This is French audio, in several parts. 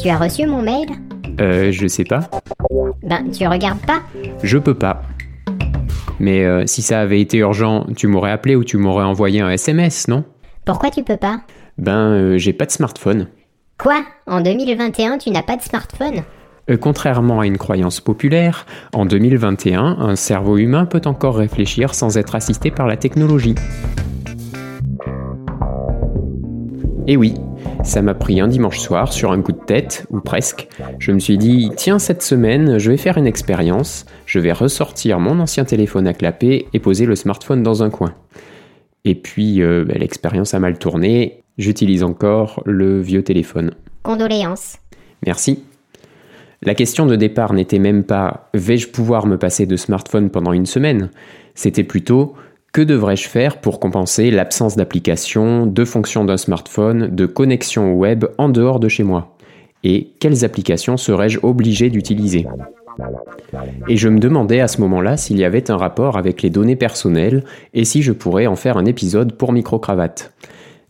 Tu as reçu mon mail Euh, je sais pas. Ben, tu regardes pas Je peux pas. Mais euh, si ça avait été urgent, tu m'aurais appelé ou tu m'aurais envoyé un SMS, non? Pourquoi tu peux pas? Ben, euh, j'ai pas de smartphone. Quoi? En 2021, tu n'as pas de smartphone? Euh, contrairement à une croyance populaire, en 2021, un cerveau humain peut encore réfléchir sans être assisté par la technologie. Et oui, ça m'a pris un dimanche soir sur un coup de tête, ou presque. Je me suis dit, tiens, cette semaine, je vais faire une expérience, je vais ressortir mon ancien téléphone à clapper et poser le smartphone dans un coin. Et puis, euh, bah, l'expérience a mal tourné, j'utilise encore le vieux téléphone. Condoléances. Merci. La question de départ n'était même pas vais-je pouvoir me passer de smartphone pendant une semaine? C'était plutôt que devrais-je faire pour compenser l'absence d'applications, de fonctions d'un smartphone, de connexion au web en dehors de chez moi? Et quelles applications serais-je obligé d'utiliser? Et je me demandais à ce moment-là s'il y avait un rapport avec les données personnelles et si je pourrais en faire un épisode pour Microcravate.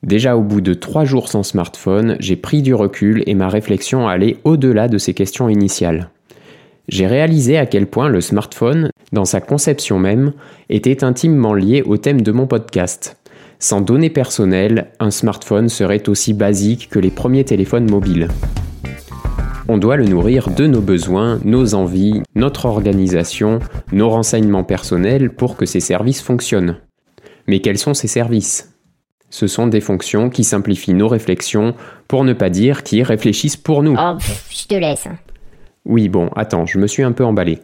Déjà au bout de trois jours sans smartphone, j'ai pris du recul et ma réflexion allait au-delà de ces questions initiales. J'ai réalisé à quel point le smartphone, dans sa conception même, était intimement lié au thème de mon podcast. Sans données personnelles, un smartphone serait aussi basique que les premiers téléphones mobiles. On doit le nourrir de nos besoins, nos envies, notre organisation, nos renseignements personnels pour que ces services fonctionnent. Mais quels sont ces services? Ce sont des fonctions qui simplifient nos réflexions, pour ne pas dire qui réfléchissent pour nous. Oh, je te laisse. Oui, bon, attends, je me suis un peu emballé.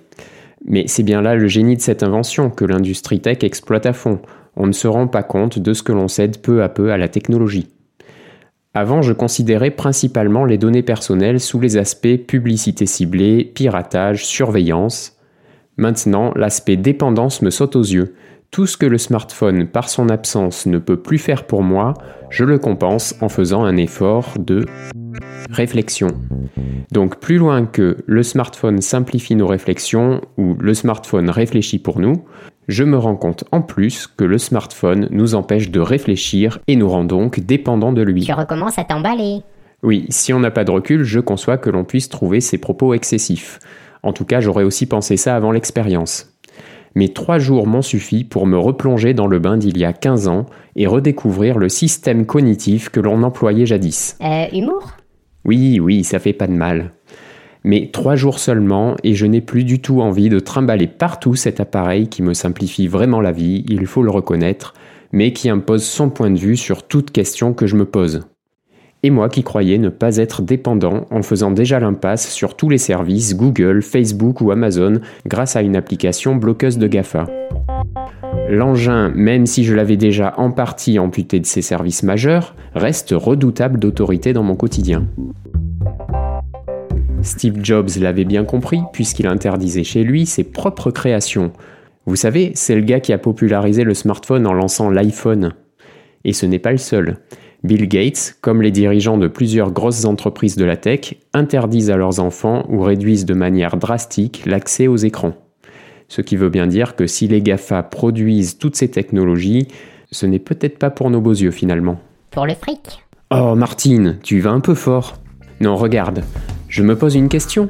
Mais c'est bien là le génie de cette invention que l'industrie tech exploite à fond. On ne se rend pas compte de ce que l'on cède peu à peu à la technologie. Avant, je considérais principalement les données personnelles sous les aspects publicité ciblée, piratage, surveillance. Maintenant, l'aspect dépendance me saute aux yeux. Tout ce que le smartphone, par son absence, ne peut plus faire pour moi, je le compense en faisant un effort de réflexion. Donc plus loin que le smartphone simplifie nos réflexions ou le smartphone réfléchit pour nous, je me rends compte en plus que le smartphone nous empêche de réfléchir et nous rend donc dépendants de lui. Tu recommences à t'emballer. Oui, si on n'a pas de recul, je conçois que l'on puisse trouver ces propos excessifs. En tout cas, j'aurais aussi pensé ça avant l'expérience. Mais trois jours m'ont suffi pour me replonger dans le bain d'il y a 15 ans et redécouvrir le système cognitif que l'on employait jadis. Euh, humour? Oui, oui, ça fait pas de mal. Mais trois jours seulement et je n'ai plus du tout envie de trimballer partout cet appareil qui me simplifie vraiment la vie, il faut le reconnaître, mais qui impose son point de vue sur toute question que je me pose. Et moi qui croyais ne pas être dépendant en faisant déjà l'impasse sur tous les services Google, Facebook ou Amazon grâce à une application bloqueuse de GAFA. L'engin, même si je l'avais déjà en partie amputé de ses services majeurs, reste redoutable d'autorité dans mon quotidien. Steve Jobs l'avait bien compris puisqu'il interdisait chez lui ses propres créations. Vous savez, c'est le gars qui a popularisé le smartphone en lançant l'iPhone. Et ce n'est pas le seul. Bill Gates, comme les dirigeants de plusieurs grosses entreprises de la tech, interdisent à leurs enfants ou réduisent de manière drastique l'accès aux écrans. Ce qui veut bien dire que si les GAFA produisent toutes ces technologies, ce n'est peut-être pas pour nos beaux yeux finalement. Pour le fric. Oh Martine, tu vas un peu fort. Non, regarde, je me pose une question.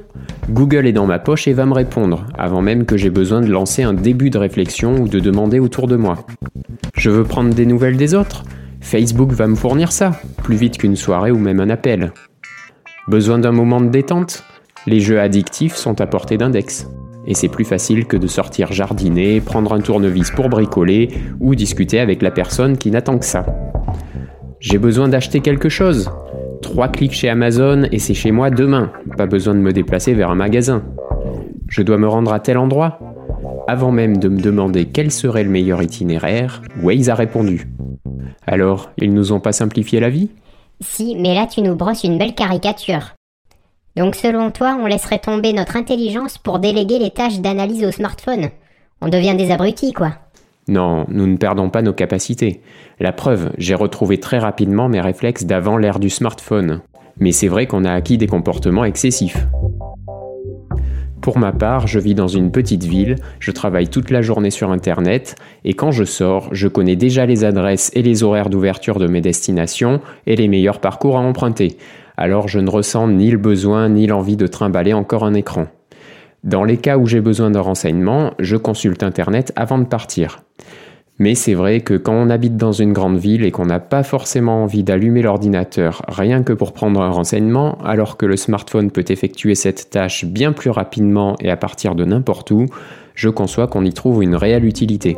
Google est dans ma poche et va me répondre, avant même que j'ai besoin de lancer un début de réflexion ou de demander autour de moi. Je veux prendre des nouvelles des autres Facebook va me fournir ça, plus vite qu'une soirée ou même un appel. Besoin d'un moment de détente? Les jeux addictifs sont à portée d'index. Et c'est plus facile que de sortir jardiner, prendre un tournevis pour bricoler ou discuter avec la personne qui n'attend que ça. J'ai besoin d'acheter quelque chose. Trois clics chez Amazon et c'est chez moi demain. Pas besoin de me déplacer vers un magasin. Je dois me rendre à tel endroit. Avant même de me demander quel serait le meilleur itinéraire, Waze a répondu. Alors, ils nous ont pas simplifié la vie? Si, mais là tu nous brosses une belle caricature. Donc selon toi, on laisserait tomber notre intelligence pour déléguer les tâches d'analyse au smartphone? On devient des abrutis, quoi. Non, nous ne perdons pas nos capacités. La preuve, j'ai retrouvé très rapidement mes réflexes d'avant l'ère du smartphone. Mais c'est vrai qu'on a acquis des comportements excessifs. Pour ma part, je vis dans une petite ville, je travaille toute la journée sur Internet, et quand je sors, je connais déjà les adresses et les horaires d'ouverture de mes destinations et les meilleurs parcours à emprunter. Alors je ne ressens ni le besoin ni l'envie de trimballer encore un écran. Dans les cas où j'ai besoin de renseignements, je consulte Internet avant de partir. Mais c'est vrai que quand on habite dans une grande ville et qu'on n'a pas forcément envie d'allumer l'ordinateur rien que pour prendre un renseignement, alors que le smartphone peut effectuer cette tâche bien plus rapidement et à partir de n'importe où, je conçois qu'on y trouve une réelle utilité.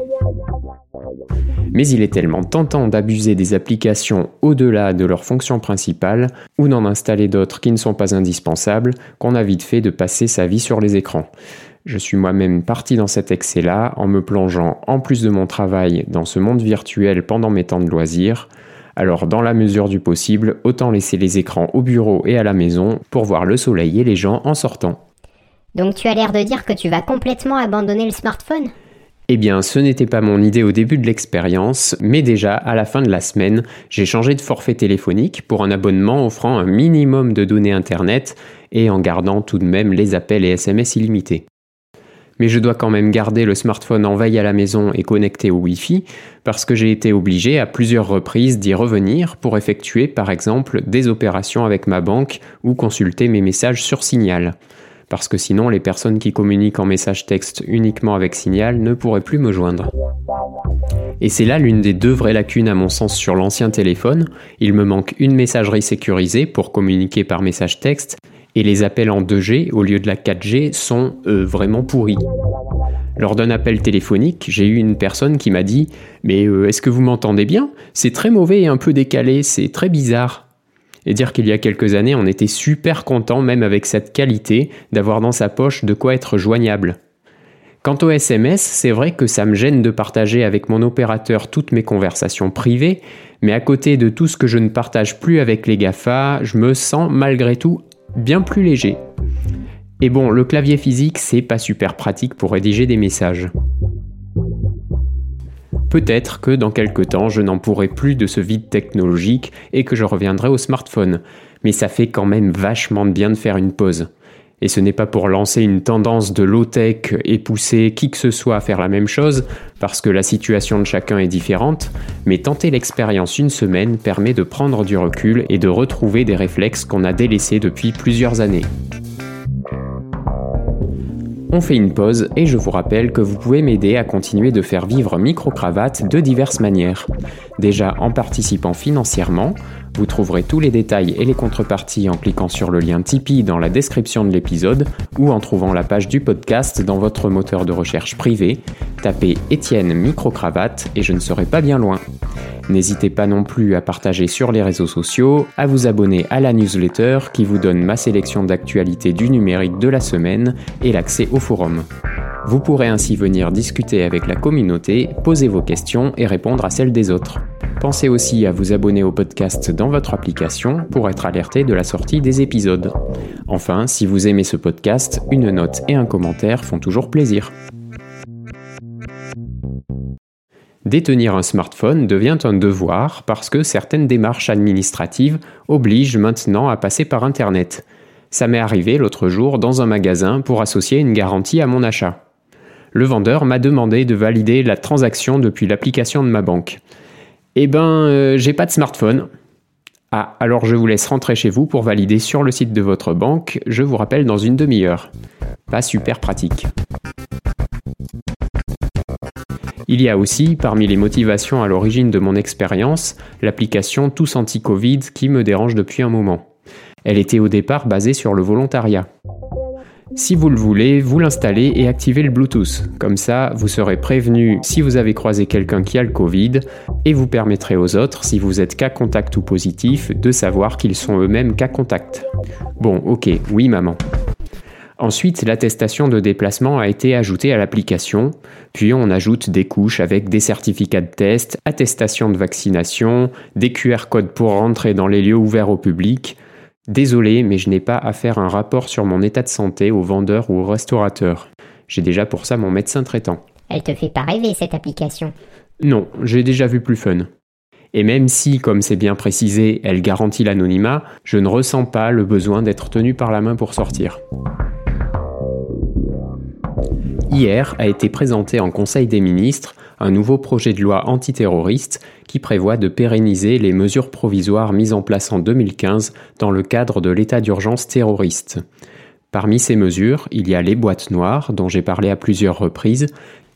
Mais il est tellement tentant d'abuser des applications au-delà de leur fonction principale ou d'en installer d'autres qui ne sont pas indispensables qu'on a vite fait de passer sa vie sur les écrans. Je suis moi-même parti dans cet excès-là en me plongeant en plus de mon travail dans ce monde virtuel pendant mes temps de loisirs. Alors dans la mesure du possible, autant laisser les écrans au bureau et à la maison pour voir le soleil et les gens en sortant. Donc tu as l'air de dire que tu vas complètement abandonner le smartphone? Eh bien, ce n'était pas mon idée au début de l'expérience, mais déjà à la fin de la semaine, j'ai changé de forfait téléphonique pour un abonnement offrant un minimum de données Internet et en gardant tout de même les appels et SMS illimités. Mais je dois quand même garder le smartphone en veille à la maison et connecté au Wi-Fi parce que j'ai été obligé à plusieurs reprises d'y revenir pour effectuer par exemple des opérations avec ma banque ou consulter mes messages sur Signal parce que sinon les personnes qui communiquent en message texte uniquement avec Signal ne pourraient plus me joindre. Et c'est là l'une des deux vraies lacunes à mon sens sur l'ancien téléphone. Il me manque une messagerie sécurisée pour communiquer par message texte, et les appels en 2G au lieu de la 4G sont vraiment pourris. Lors d'un appel téléphonique, j'ai eu une personne qui m'a dit Mais euh, est-ce que vous m'entendez bien? C'est très mauvais et un peu décalé, c'est très bizarre et dire qu'il y a quelques années, on était super content, même avec cette qualité, d'avoir dans sa poche de quoi être joignable. Quant au SMS, c'est vrai que ça me gêne de partager avec mon opérateur toutes mes conversations privées, mais à côté de tout ce que je ne partage plus avec les GAFA, je me sens malgré tout bien plus léger. Et bon, le clavier physique, c'est pas super pratique pour rédiger des messages. Peut-être que dans quelques temps, je n'en pourrai plus de ce vide technologique et que je reviendrai au smartphone. Mais ça fait quand même vachement de bien de faire une pause. Et ce n'est pas pour lancer une tendance de low-tech et pousser qui que ce soit à faire la même chose, parce que la situation de chacun est différente, mais tenter l'expérience une semaine permet de prendre du recul et de retrouver des réflexes qu'on a délaissés depuis plusieurs années. On fait une pause et je vous rappelle que vous pouvez m'aider à continuer de faire vivre Microcravate de diverses manières. Déjà en participant financièrement, vous trouverez tous les détails et les contreparties en cliquant sur le lien Tipeee dans la description de l'épisode ou en trouvant la page du podcast dans votre moteur de recherche privé. Tapez Étienne Microcravate et je ne serai pas bien loin. N'hésitez pas non plus à partager sur les réseaux sociaux, à vous abonner à la newsletter qui vous donne ma sélection d'actualités du numérique de la semaine et l'accès au forum. Vous pourrez ainsi venir discuter avec la communauté, poser vos questions et répondre à celles des autres. Pensez aussi à vous abonner au podcast dans votre application pour être alerté de la sortie des épisodes. Enfin, si vous aimez ce podcast, une note et un commentaire font toujours plaisir. Détenir un smartphone devient un devoir parce que certaines démarches administratives obligent maintenant à passer par Internet. Ça m'est arrivé l'autre jour dans un magasin pour associer une garantie à mon achat. Le vendeur m'a demandé de valider la transaction depuis l'application de ma banque. Eh ben, euh, j'ai pas de smartphone. Ah, alors je vous laisse rentrer chez vous pour valider sur le site de votre banque. Je vous rappelle dans une demi-heure. Pas super pratique. Il y a aussi, parmi les motivations à l'origine de mon expérience, l'application Tous Anti-Covid qui me dérange depuis un moment. Elle était au départ basée sur le volontariat. Si vous le voulez, vous l'installez et activez le Bluetooth. Comme ça, vous serez prévenu si vous avez croisé quelqu'un qui a le Covid et vous permettrez aux autres, si vous êtes cas contact ou positif, de savoir qu'ils sont eux-mêmes cas contact. Bon, ok, oui maman. Ensuite, l'attestation de déplacement a été ajoutée à l'application, puis on ajoute des couches avec des certificats de test, attestation de vaccination, des QR codes pour rentrer dans les lieux ouverts au public. Désolé, mais je n'ai pas à faire un rapport sur mon état de santé au vendeur ou au restaurateur. J'ai déjà pour ça mon médecin traitant. Elle te fait pas rêver cette application Non, j'ai déjà vu plus fun. Et même si, comme c'est bien précisé, elle garantit l'anonymat, je ne ressens pas le besoin d'être tenu par la main pour sortir. Hier a été présenté en Conseil des ministres un nouveau projet de loi antiterroriste qui prévoit de pérenniser les mesures provisoires mises en place en 2015 dans le cadre de l'état d'urgence terroriste. Parmi ces mesures, il y a les boîtes noires, dont j'ai parlé à plusieurs reprises,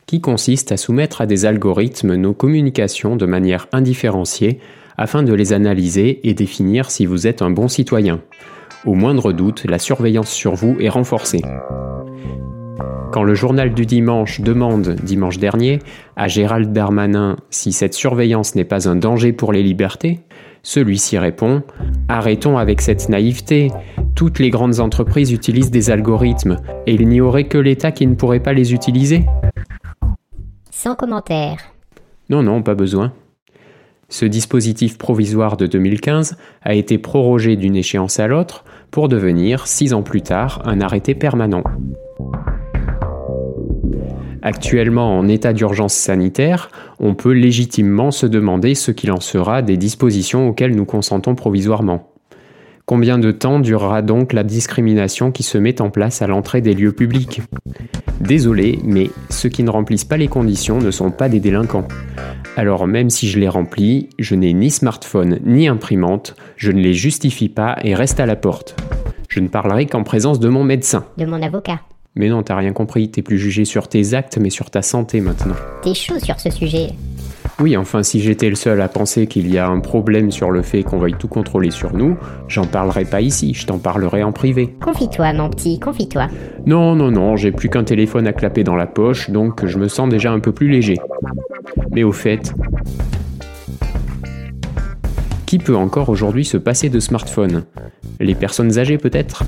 qui consistent à soumettre à des algorithmes nos communications de manière indifférenciée afin de les analyser et définir si vous êtes un bon citoyen. Au moindre doute, la surveillance sur vous est renforcée. Quand le journal du dimanche demande, dimanche dernier, à Gérald Darmanin si cette surveillance n'est pas un danger pour les libertés, celui-ci répond ⁇ Arrêtons avec cette naïveté, toutes les grandes entreprises utilisent des algorithmes, et il n'y aurait que l'État qui ne pourrait pas les utiliser ?⁇ Sans commentaire. Non, non, pas besoin. Ce dispositif provisoire de 2015 a été prorogé d'une échéance à l'autre pour devenir, six ans plus tard, un arrêté permanent. Actuellement en état d'urgence sanitaire, on peut légitimement se demander ce qu'il en sera des dispositions auxquelles nous consentons provisoirement. Combien de temps durera donc la discrimination qui se met en place à l'entrée des lieux publics? Désolé, mais ceux qui ne remplissent pas les conditions ne sont pas des délinquants. Alors même si je les remplis, je n'ai ni smartphone ni imprimante, je ne les justifie pas et reste à la porte. Je ne parlerai qu'en présence de mon médecin. De mon avocat. Mais non, t'as rien compris, t'es plus jugé sur tes actes, mais sur ta santé maintenant. T'es chaud sur ce sujet. Oui, enfin, si j'étais le seul à penser qu'il y a un problème sur le fait qu'on veuille tout contrôler sur nous, j'en parlerais pas ici, je t'en parlerai en privé. Confie-toi, mon petit, confie-toi. Non, non, non, j'ai plus qu'un téléphone à clapper dans la poche, donc je me sens déjà un peu plus léger. Mais au fait, qui peut encore aujourd'hui se passer de smartphone? Les personnes âgées peut-être?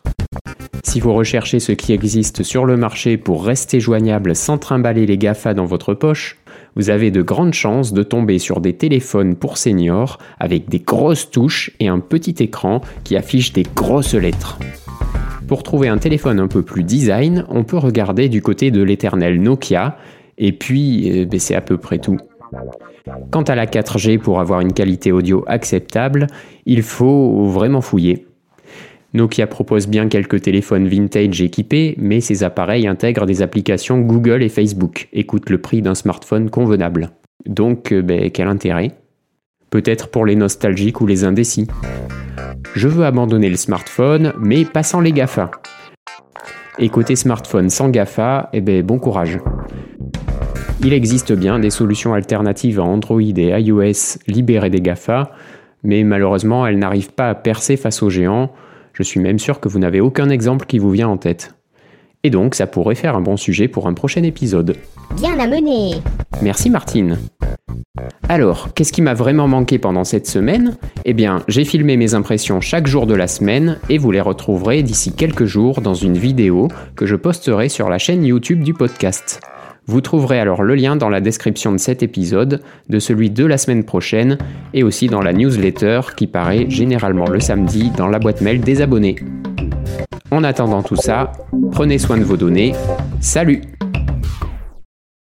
Si vous recherchez ce qui existe sur le marché pour rester joignable sans trimballer les GAFA dans votre poche, vous avez de grandes chances de tomber sur des téléphones pour seniors avec des grosses touches et un petit écran qui affiche des grosses lettres. Pour trouver un téléphone un peu plus design, on peut regarder du côté de l'éternel Nokia, et puis euh, ben, c'est à peu près tout. Quant à la 4G pour avoir une qualité audio acceptable, il faut vraiment fouiller. Nokia propose bien quelques téléphones vintage équipés, mais ces appareils intègrent des applications Google et Facebook et coûtent le prix d'un smartphone convenable. Donc, euh, ben, quel intérêt? Peut-être pour les nostalgiques ou les indécis. Je veux abandonner le smartphone, mais pas sans les GAFA. Et côté smartphone sans GAFA, eh ben, bon courage. Il existe bien des solutions alternatives à Android et iOS libérées des GAFA, mais malheureusement elles n'arrivent pas à percer face aux géants, je suis même sûr que vous n'avez aucun exemple qui vous vient en tête. Et donc, ça pourrait faire un bon sujet pour un prochain épisode. Bien amené Merci Martine. Alors, qu'est-ce qui m'a vraiment manqué pendant cette semaine? Eh bien, j'ai filmé mes impressions chaque jour de la semaine et vous les retrouverez d'ici quelques jours dans une vidéo que je posterai sur la chaîne YouTube du podcast. Vous trouverez alors le lien dans la description de cet épisode, de celui de la semaine prochaine et aussi dans la newsletter qui paraît généralement le samedi dans la boîte mail des abonnés. En attendant tout ça, prenez soin de vos données. Salut